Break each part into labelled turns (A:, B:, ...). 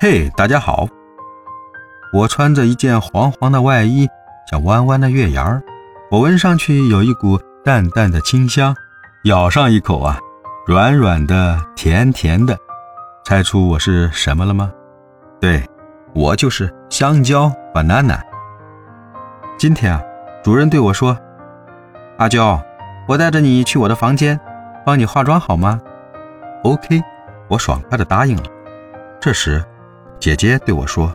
A: 嘿，大家好！我穿着一件黄黄的外衣，像弯弯的月牙儿。我闻上去有一股淡淡的清香，咬上一口啊，软软的，甜甜的。猜出我是什么了吗？对，我就是香蕉 banana。今天啊，主人对我说：“阿娇，我带着你去我的房间，帮你化妆好吗？”OK，我爽快的答应了。这时。姐姐对我说：“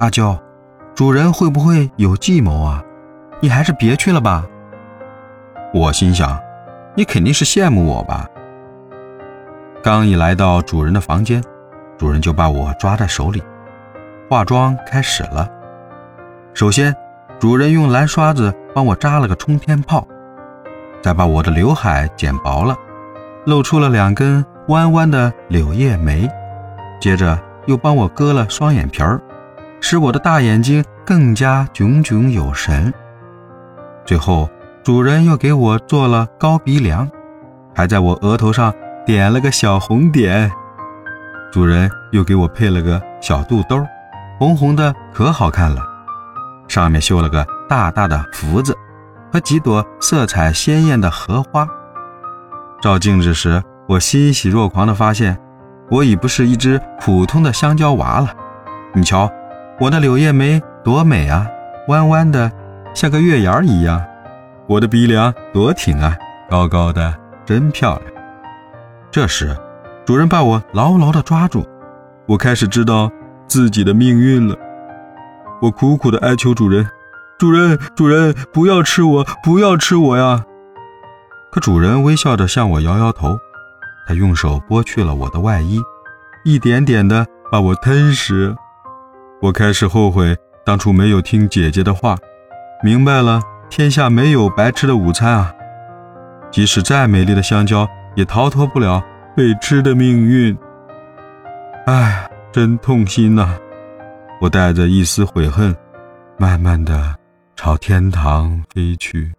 A: 阿娇，主人会不会有计谋啊？你还是别去了吧。”我心想：“你肯定是羡慕我吧？”刚一来到主人的房间，主人就把我抓在手里，化妆开始了。首先，主人用蓝刷子帮我扎了个冲天炮，再把我的刘海剪薄了，露出了两根弯弯的柳叶眉，接着。又帮我割了双眼皮儿，使我的大眼睛更加炯炯有神。最后，主人又给我做了高鼻梁，还在我额头上点了个小红点。主人又给我配了个小肚兜，红红的可好看了，上面绣了个大大的福字和几朵色彩鲜艳的荷花。照镜子时，我欣喜若狂地发现。我已不是一只普通的香蕉娃了，你瞧，我的柳叶眉多美啊，弯弯的，像个月牙一样；我的鼻梁多挺啊，高高的，真漂亮。这时，主人把我牢牢地抓住，我开始知道自己的命运了。我苦苦地哀求主人：“主人，主人，不要吃我，不要吃我呀！”可主人微笑着向我摇摇头。他用手剥去了我的外衣，一点点的把我吞食。我开始后悔当初没有听姐姐的话，明白了天下没有白吃的午餐啊！即使再美丽的香蕉，也逃脱不了被吃的命运。唉，真痛心呐！我带着一丝悔恨，慢慢的朝天堂飞去。